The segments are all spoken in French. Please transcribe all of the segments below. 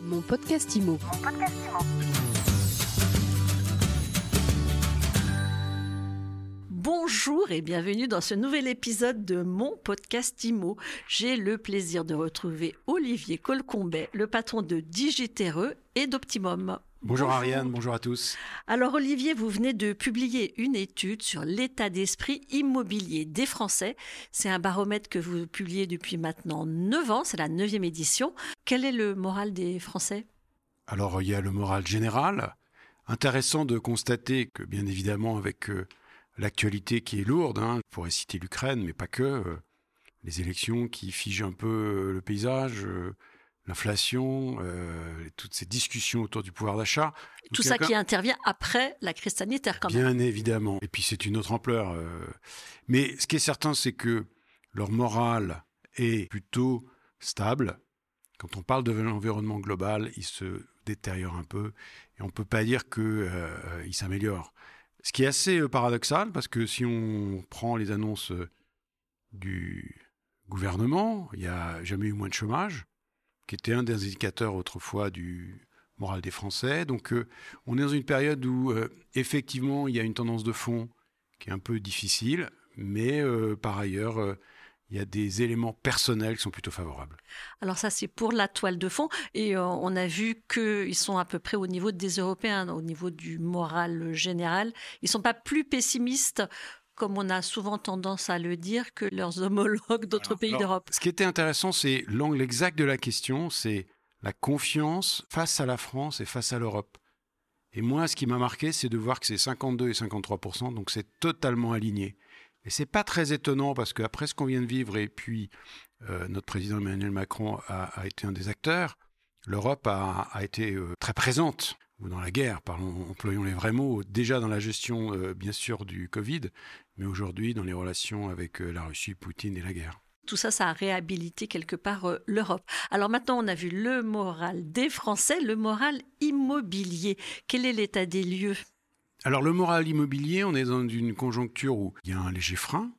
Mon podcast IMO. Bonjour et bienvenue dans ce nouvel épisode de mon podcast IMO. J'ai le plaisir de retrouver Olivier Colcombet, le patron de Digitereux et d'Optimum. Bonjour, Ariane, bonjour à tous. Alors Olivier, vous venez de publier une étude sur l'état d'esprit immobilier des Français. C'est un baromètre que vous publiez depuis maintenant 9 ans, c'est la neuvième édition. Quel est le moral des Français? Alors il y a le moral général. Intéressant de constater que bien évidemment avec euh, l'actualité qui est lourde, hein, on pourrait citer l'Ukraine, mais pas que, euh, les élections qui figent un peu euh, le paysage, l'inflation, euh, toutes ces discussions autour du pouvoir d'achat. Tout ça qui intervient après la crise sanitaire, quand même. Bien évidemment. Et puis c'est une autre ampleur. Euh. Mais ce qui est certain, c'est que leur morale est plutôt stable. Quand on parle de l'environnement global, il se détériore un peu et on peut pas dire que euh, s'améliore. Ce qui est assez euh, paradoxal parce que si on prend les annonces du gouvernement, il y a jamais eu moins de chômage qui était un des indicateurs autrefois du moral des Français. Donc euh, on est dans une période où euh, effectivement il y a une tendance de fond qui est un peu difficile, mais euh, par ailleurs il y a des éléments personnels qui sont plutôt favorables. Alors ça, c'est pour la toile de fond. Et on a vu qu'ils sont à peu près au niveau des Européens, au niveau du moral général. Ils sont pas plus pessimistes comme on a souvent tendance à le dire, que leurs homologues d'autres pays d'Europe. Ce qui était intéressant, c'est l'angle exact de la question, c'est la confiance face à la France et face à l'Europe. Et moi, ce qui m'a marqué, c'est de voir que c'est 52 et 53% donc c'est totalement aligné. Et c'est pas très étonnant parce qu'après ce qu'on vient de vivre et puis euh, notre président Emmanuel Macron a, été un des acteurs, l'Europe a, été euh, très présente ou dans la guerre, parlons, employons les vrais mots, déjà dans la gestion, euh, bien sûr, du Covid, mais aujourd'hui dans les relations avec euh, la Russie, Poutine et la guerre. Tout ça, ça a réhabilité quelque part euh, l'Europe. Alors maintenant, on a vu le moral des Français, le moral immobilier. Quel est l'état des lieux? Alors le moral immobilier, on est dans une conjoncture où il y a un léger frein,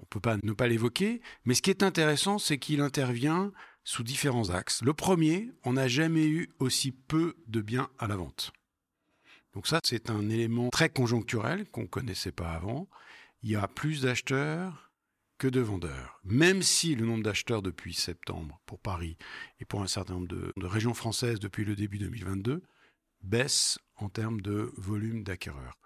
on peut pas ne pas l'évoquer, mais ce qui est intéressant, c'est qu'il intervient sous différents axes. Le premier, on n'a jamais eu aussi peu de biens à la vente. Donc ça, c'est un élément très conjoncturel qu'on ne connaissait pas avant. Il y a plus d'acheteurs que de vendeurs. Même si le nombre d'acheteurs depuis septembre pour Paris et pour un certain nombre de, régions françaises depuis le début 2022 baisse en termes de volume d'acquéreurs.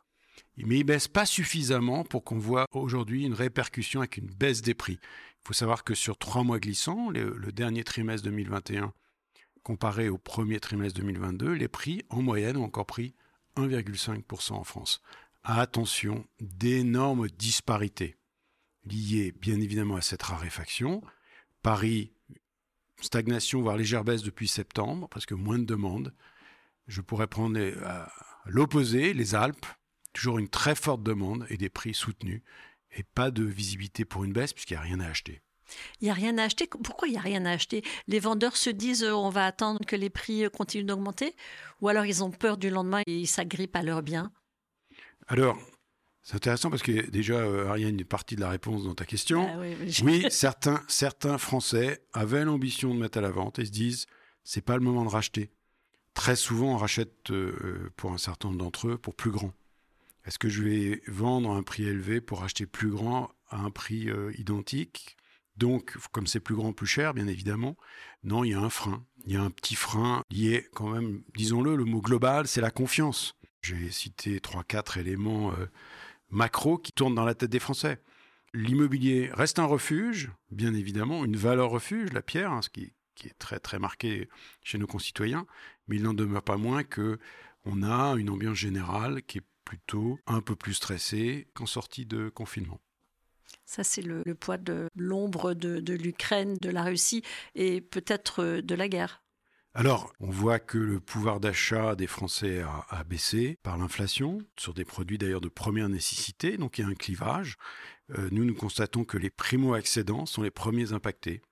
Mais il baisse pas suffisamment pour qu'on voit aujourd'hui une répercussion avec une baisse des prix. Il faut savoir que sur trois mois glissants, le, dernier trimestre 2021 comparé au premier trimestre 2022, les prix en moyenne ont encore pris 1,5% en France. Attention, d'énormes disparités liées bien évidemment à cette raréfaction. Paris, stagnation voire légère baisse depuis septembre, parce que moins de demandes. Je pourrais prendre l'opposé, les Alpes, toujours une très forte demande et des prix soutenus et pas de visibilité pour une baisse puisqu'il n'y a rien à acheter. Il n'y a rien à acheter. Pourquoi il n'y a rien à acheter? Les vendeurs se disent euh, on va attendre que les prix euh, continuent d'augmenter? Ou alors ils ont peur du lendemain et ils s'agrippent à leurs biens? Alors, c'est intéressant parce que déjà, euh, Ariane, une partie de la réponse dans ta question. Ah oui, oui, certains, certains Français avaient l'ambition de mettre à la vente et se disent c'est pas le moment de racheter. Très souvent, on rachète pour un certain nombre d'entre eux pour plus grand. Est-ce que je vais vendre à un prix élevé pour acheter plus grand à un prix euh, identique? Donc, comme c'est plus grand, plus cher, bien évidemment, non, il y a un frein. Il y a un petit frein lié quand même, disons-le, le mot global, c'est la confiance. J'ai cité trois, quatre éléments euh, macro qui tournent dans la tête des Français. L'immobilier reste un refuge, bien évidemment, une valeur refuge, la pierre, hein, ce qui, qui, est très très marqué chez nos concitoyens, mais il n'en demeure pas moins que on a une ambiance générale qui est plutôt un peu plus stressé qu'en sortie de confinement. Ça, c'est le, poids de l'ombre de, l'Ukraine, de la Russie et peut-être euh, de la guerre. Alors, on voit que le pouvoir d'achat des Français a, baissé par l'inflation, sur des produits d'ailleurs de première nécessité, donc il y a un clivage. Euh, nous, nous constatons que les primo-accédants sont les premiers impactés.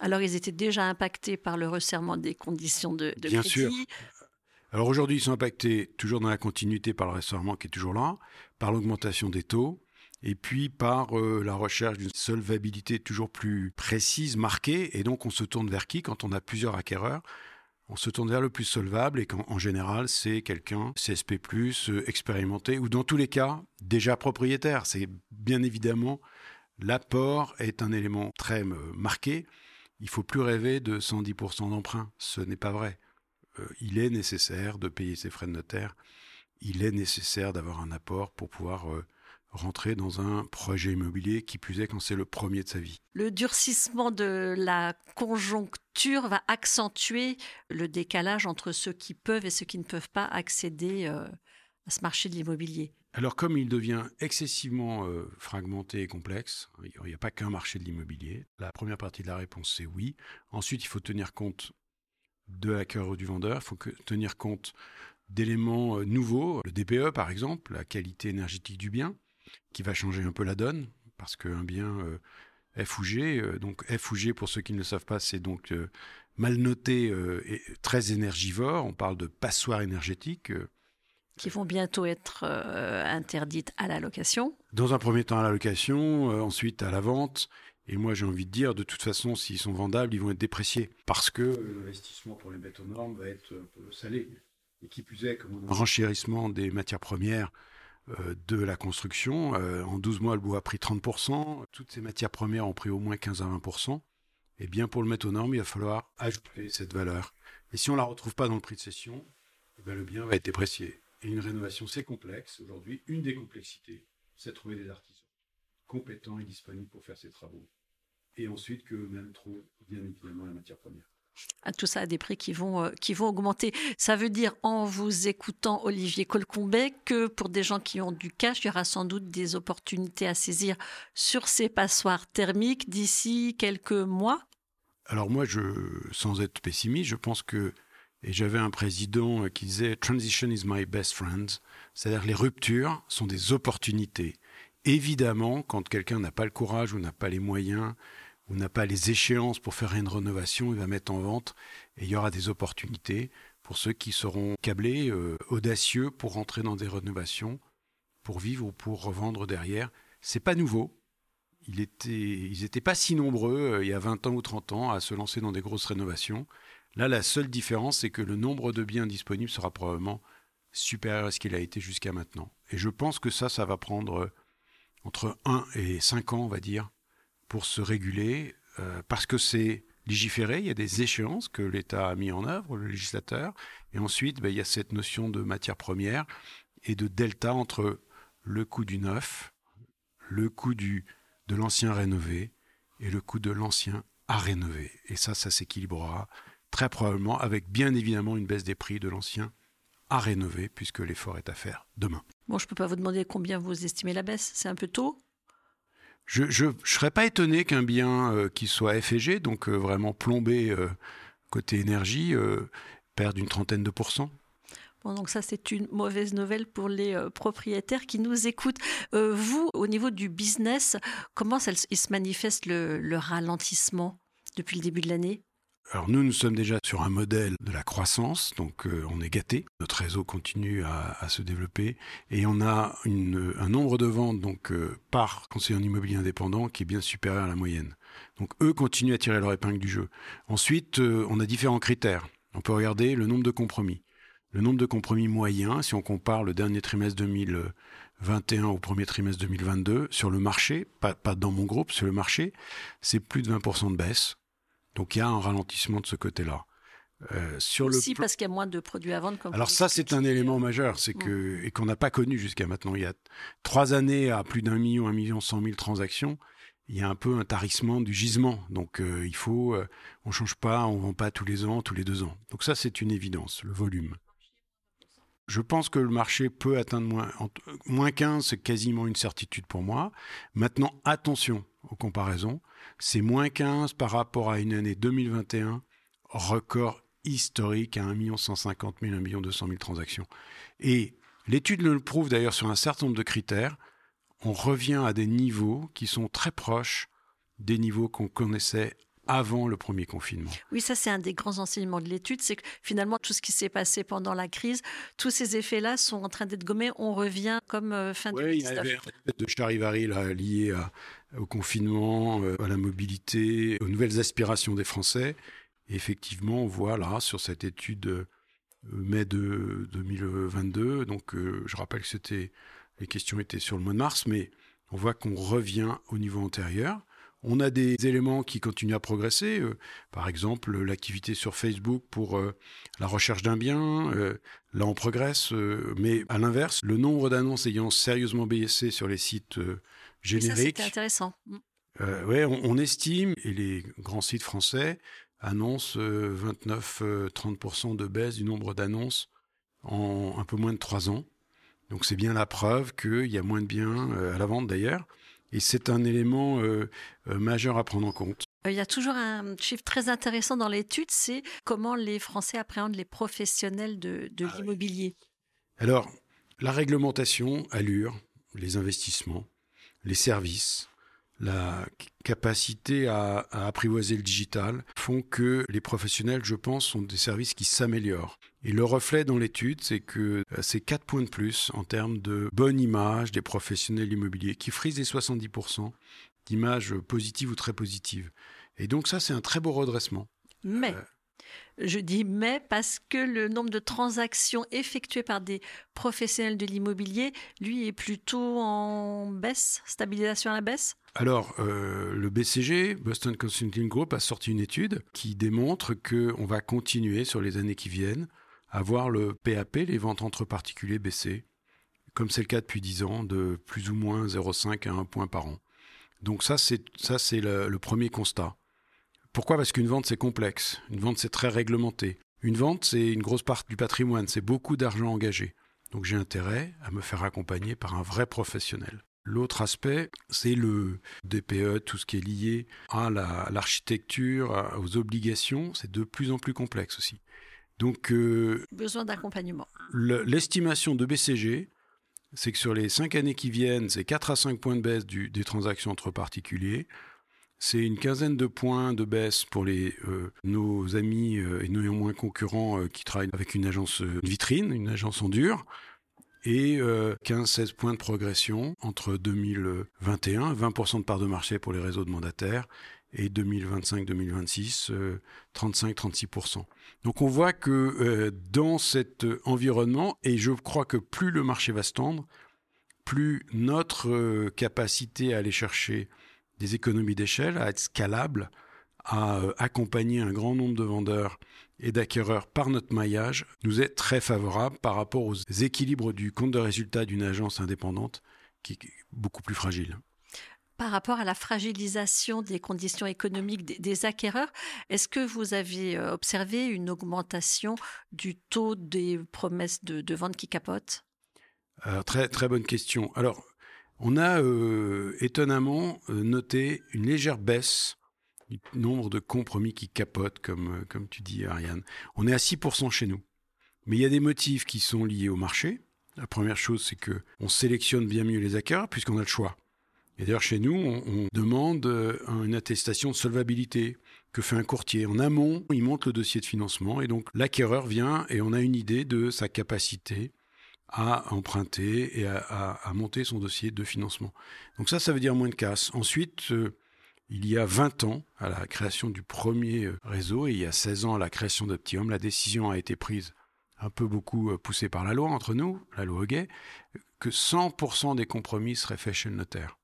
Alors, ils étaient déjà impactés par le resserrement des conditions de, de Bien sûr. Alors aujourd'hui, ils sont impactés toujours dans la continuité par le restaurant qui est toujours là, par l'augmentation des taux, et puis par euh, la recherche d'une solvabilité toujours plus précise, marquée, et donc on se tourne vers qui quand on a plusieurs acquéreurs? On se tourne vers le plus solvable et qu'en général, c'est quelqu'un CSP+, expérimenté, ou dans tous les cas, déjà propriétaire. C'est bien évidemment, l'apport est un élément très marqué. Il faut plus rêver de 110% d'emprunt. Ce n'est pas vrai. Il est nécessaire de payer ses frais de notaire. Il est nécessaire d'avoir un apport pour pouvoir rentrer dans un projet immobilier, qui plus est quand c'est le premier de sa vie. Le durcissement de la conjoncture va accentuer le décalage entre ceux qui peuvent et ceux qui ne peuvent pas accéder euh, à ce marché de l'immobilier. Alors comme il devient excessivement euh, fragmenté et complexe, il n'y a pas qu'un marché de l'immobilier, la première partie de la réponse c'est oui. Ensuite, il faut tenir compte de l'acquéreur ou du vendeur, il faut tenir compte d'éléments euh, nouveaux, le DPE par exemple, la qualité énergétique du bien, qui va changer un peu la donne, parce qu'un bien euh, F ou G, euh, donc F ou G pour ceux qui ne le savent pas, c'est donc euh, mal noté et très énergivore, on parle de passoires énergétiques. qui vont bientôt être interdites à la location Dans un premier temps à la location, ensuite à la vente. Et moi, j'ai envie de dire, de toute façon, s'ils sont vendables, ils vont être dépréciés. Parce que l'investissement pour les bêtes aux normes va être salé. Et qui plus est, comme un renchérissement des matières premières euh, de la construction. Euh, en 12 mois, le bois a pris 30%. Toutes ces matières premières ont pris au moins 15 à 20%. Et bien, pour le mettre aux normes, il va falloir ajouter cette valeur. Et si on ne la retrouve pas dans le prix de cession, eh le bien va être déprécié. Et une rénovation, c'est complexe. Aujourd'hui, une des complexités, c'est de trouver des artisans compétents et disponibles pour faire ces travaux. Et ensuite, qu'eux-mêmes trouvent bien évidemment la matière première. Ah, tout ça a des prix qui vont, euh, qui vont augmenter. Ça veut dire, en vous écoutant, Olivier Colcombet, que pour des gens qui ont du cash, il y aura sans doute des opportunités à saisir sur ces passoires thermiques d'ici quelques mois Alors moi, je, sans être pessimiste, je pense que, et j'avais un président qui disait Transition is my best friend, c'est-à-dire les ruptures sont des opportunités. Évidemment, quand quelqu'un n'a pas le courage ou n'a pas les moyens, ou n'a pas les échéances pour faire une rénovation, il va mettre en vente et il y aura des opportunités pour ceux qui seront câblés, euh, audacieux pour rentrer dans des rénovations, pour vivre ou pour revendre derrière. C'est pas nouveau. Ils n'étaient pas si nombreux euh, il y a 20 ans ou 30 ans à se lancer dans des grosses rénovations. Là, la seule différence, c'est que le nombre de biens disponibles sera probablement supérieur à ce qu'il a été jusqu'à maintenant. Et je pense que ça, ça va prendre euh, entre 1 et 5 ans, on va dire, pour se réguler, euh, parce que c'est légiféré, il y a des échéances que l'État a mis en œuvre, le législateur, et ensuite ben, il y a cette notion de matière première et de delta entre le coût du neuf, le coût du, de l'ancien rénové et le coût de l'ancien à rénover. Et ça, ça s'équilibrera très probablement avec bien évidemment une baisse des prix de l'ancien à rénover, puisque l'effort est à faire demain. Bon, je ne peux pas vous demander combien vous estimez la baisse, c'est un peu tôt? Je ne serais pas étonné qu'un bien euh, qui soit FG, donc euh, vraiment plombé euh, côté énergie, perde une trentaine de pourcents. Bon, donc ça, c'est une mauvaise nouvelle pour les propriétaires qui nous écoutent. vous, au niveau du business, comment ça, il se manifeste le ralentissement depuis le début de l'année? Alors nous, nous sommes déjà sur un modèle de la croissance, donc euh, on est gâté. Notre réseau continue à, se développer et on a un nombre de ventes donc euh, par conseiller en immobilier indépendant qui est bien supérieur à la moyenne. Donc eux continuent à tirer leur épingle du jeu. Ensuite, euh, on a différents critères. On peut regarder le nombre de compromis. Le nombre de compromis moyens, si on compare le dernier trimestre 2021 au premier trimestre 2022 sur le marché, pas, pas dans mon groupe, sur le marché, c'est plus de 20% de baisse. Donc il y a un ralentissement de ce côté-là. Euh, sur Aussi le parce qu'il y a moins de produits à vendre. Alors ça, c'est un élément majeur, c'est que et qu'on n'a pas connu jusqu'à maintenant. Il y a trois années à plus d'un million, un million cent mille transactions. Il y a un peu un tarissement du gisement. Donc euh, il faut, euh, on change pas, on vend pas tous les ans, tous les deux ans. Donc ça, c'est une évidence, le volume. Je pense que le marché peut atteindre moins, moins 15, c'est quasiment une certitude pour moi. Maintenant, attention aux comparaisons c'est moins 15 par rapport à une année 2021, record historique à 1 150 000, 1 200 000 transactions. Et l'étude le prouve d'ailleurs sur un certain nombre de critères. On revient à des niveaux qui sont très proches des niveaux qu'on connaissait avant le premier confinement. Oui, ça c'est un des grands enseignements de l'étude, c'est que finalement tout ce qui s'est passé pendant la crise, tous ces effets-là sont en train d'être gommés. On revient comme euh, fin oui, 2019. il y avait un de charivari là, lié au confinement, euh, à la mobilité, aux nouvelles aspirations des Français. effectivement, on voit là, sur cette étude euh, mai de 2022, donc euh, je rappelle que les questions étaient sur le mois de mars, mais on voit qu'on revient au niveau antérieur. On a des éléments qui continuent à progresser, euh, par exemple l'activité sur Facebook pour la recherche d'un bien, là on progresse, mais à l'inverse, le nombre d'annonces ayant sérieusement baissé sur les sites génériques. C'est intéressant. Mm. ouais, on, estime, et les grands sites français annonce 29-30% euh, de baisse du nombre d'annonces en un peu moins de trois ans. Donc c'est bien la preuve qu'il y a moins de biens euh, à la vente d'ailleurs. Et c'est un élément euh, majeur à prendre en compte. Il y a toujours un chiffre très intéressant dans l'étude, c'est comment les Français appréhendent les professionnels de, ah l'immobilier. Alors, la réglementation, allure, les investissements, les services, la capacité à, apprivoiser le digital font que les professionnels, je pense, sont des services qui s'améliorent. Et le reflet dans l'étude, c'est que euh, c'est 4 points de plus en termes de bonne image des professionnels immobiliers, qui frisent les 70% d'images positives ou très positives. Et donc ça, c'est un très beau redressement. Mais, euh, je dis mais parce que le nombre de transactions effectuées par des professionnels de l'immobilier, lui, est plutôt en baisse, stabilisation à la baisse? Alors, euh, le BCG, Boston Consulting Group, a sorti une étude qui démontre qu'on va continuer sur les années qui viennent à voir le PAP, les ventes entre particuliers, baisser, comme c'est le cas depuis 10 ans, de plus ou moins 0,5 à 1 point par an. Donc ça, c'est ça, c'est le, premier constat. Pourquoi? Parce qu'une vente, c'est complexe. Une vente, c'est très réglementé. Une vente, c'est une grosse partie du patrimoine, c'est beaucoup d'argent engagé. Donc j'ai intérêt à me faire accompagner par un vrai professionnel. L'autre aspect, c'est le DPE, tout ce qui est lié à l'architecture, aux obligations. C'est de plus en plus complexe aussi. Donc, euh, besoin d'accompagnement. L'estimation de BCG, c'est que sur les cinq années qui viennent, c'est 4 à 5 points de baisse des transactions entre particuliers. C'est une quinzaine de points de baisse pour les, euh, nos amis euh, et néanmoins concurrents qui travaillent avec une agence vitrine, une agence en dur et 15-16 euh, points de progression entre 2021, 20% de part de marché pour les réseaux de mandataires, et 2025-2026, 35-36%. Euh, Donc on voit que euh, dans cet environnement, et je crois que plus le marché va se tendre, plus notre capacité à aller chercher des économies d'échelle, à être scalable, à accompagner un grand nombre de vendeurs et d'acquéreurs par notre maillage nous est très favorable par rapport aux équilibres du compte de résultat d'une agence indépendante qui est beaucoup plus fragile. Par rapport à la fragilisation des conditions économiques des, acquéreurs, est-ce que vous avez euh, observé une augmentation du taux des promesses de, vente qui capotent? Très, très bonne question. Alors, on a euh, étonnamment euh, noté une légère baisse nombre de compromis qui capotent, comme, euh, comme tu dis, Ariane. On est à 6% chez nous. Mais il y a des motifs qui sont liés au marché. La première chose, c'est que on sélectionne bien mieux les acquéreurs puisqu'on a le choix. Et d'ailleurs, chez nous, on, demande euh, une attestation de solvabilité que fait un courtier. En amont, il monte le dossier de financement et donc l'acquéreur vient et on a une idée de sa capacité à emprunter et à, monter son dossier de financement. Donc ça, ça veut dire moins de casse. Ensuite, euh, il y a 20 ans, à la création du premier euh, réseau, et il y a 16 ans à la création d'Optium, la décision a été prise, un peu beaucoup poussée par la loi entre nous, la loi Hoguet, que 100% des compromis seraient faits chez le notaire.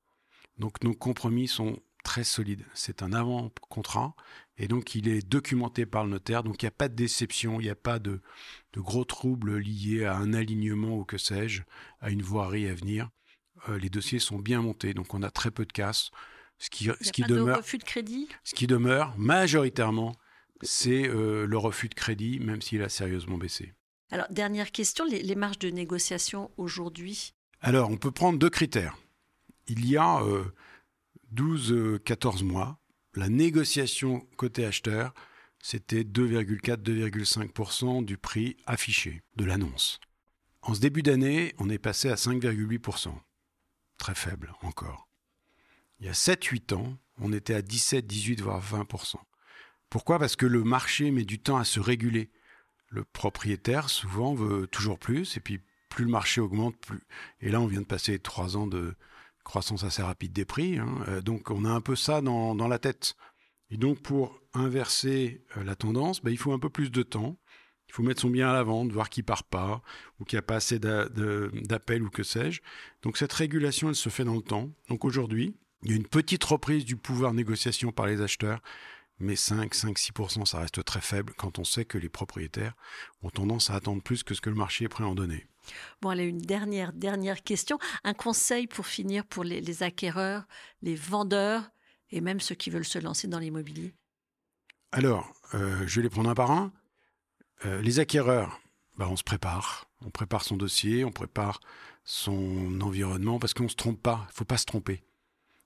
Donc nos compromis sont très solides. C'est un avant-contrat, et donc il est documenté par le notaire, donc il n'y a pas de déception, il n'y a pas de, gros troubles liés à un alignement ou que sais-je, à une voirie à venir. Euh, les dossiers sont bien montés, donc on a très peu de casse. Ce qui, ce qui demeure, refus de crédit? Ce qui demeure majoritairement, c'est euh, le refus de crédit, même s'il a sérieusement baissé. Alors, dernière question, les, marges de négociation aujourd'hui? Alors, on peut prendre deux critères. Il y a 12-14 euh, mois, la négociation côté acheteur, c'était 2,4-2,5% du prix affiché de l'annonce. En ce début d'année, on est passé à 5,8%. Très faible encore. Il y a 7-8 ans, on était à 17, 18, voire 20%. Pourquoi? Parce que le marché met du temps à se réguler. Le propriétaire, souvent, veut toujours plus, et puis plus le marché augmente, plus. Et là, on vient de passer 3 ans de croissance assez rapide des prix. Hein. Euh, donc, on a un peu ça dans, la tête. Et donc pour inverser euh, la tendance, bah, il faut un peu plus de temps. Il faut mettre son bien à la vente, voir qu'il part pas, ou qu'il n'y a pas assez d'appels, ou que sais-je. Donc cette régulation, elle se fait dans le temps. Donc aujourd'hui, il y a une petite reprise du pouvoir de négociation par les acheteurs, mais 5, 5, 6%, ça reste très faible quand on sait que les propriétaires ont tendance à attendre plus que ce que le marché est prêt à en donner. Bon, allez, une dernière, dernière question. Un conseil pour finir pour les, acquéreurs, les vendeurs et même ceux qui veulent se lancer dans l'immobilier? Alors, euh, je vais les prendre un par un. Euh, les acquéreurs, bah, on se prépare. On prépare son dossier, on prépare son environnement parce qu'on ne se trompe pas. Il faut pas se tromper.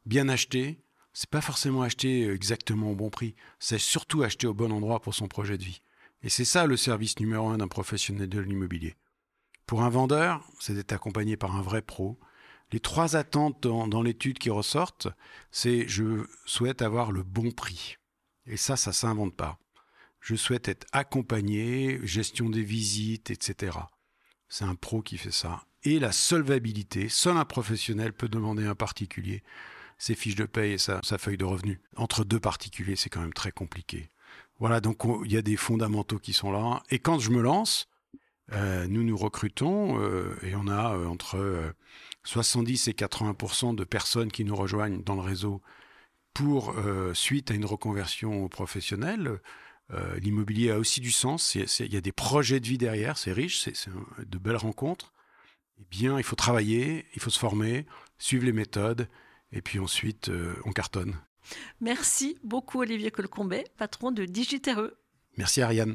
Bien acheter, c'est pas forcément acheter exactement au bon prix. C'est surtout acheter au bon endroit pour son projet de vie. Et c'est ça le service numéro un d'un professionnel de l'immobilier. Pour un vendeur, c'est d'être accompagné par un vrai pro. Les trois attentes dans, l'étude qui ressortent, c'est je souhaite avoir le bon prix. Et ça, ça s'invente pas. Je souhaite être accompagné, gestion des visites, etc. C'est un pro qui fait ça. Et la solvabilité, seul un professionnel peut demander à un particulier ses fiches de paye et sa, feuille de revenu. Entre deux particuliers, c'est quand même très compliqué. Voilà, donc il y a des fondamentaux qui sont là. Et quand je me lance, euh, nous nous recrutons euh, et on a euh, entre 70 et 80% de personnes qui nous rejoignent dans le réseau pour suite à une reconversion professionnelle. L'immobilier a aussi du sens. Il y a des projets de vie derrière. C'est riche. C'est de belles rencontres. Eh bien, il faut travailler, il faut se former, suivre les méthodes et puis ensuite on cartonne. Merci beaucoup Olivier Colcombet, patron de Digitereux. Merci Ariane.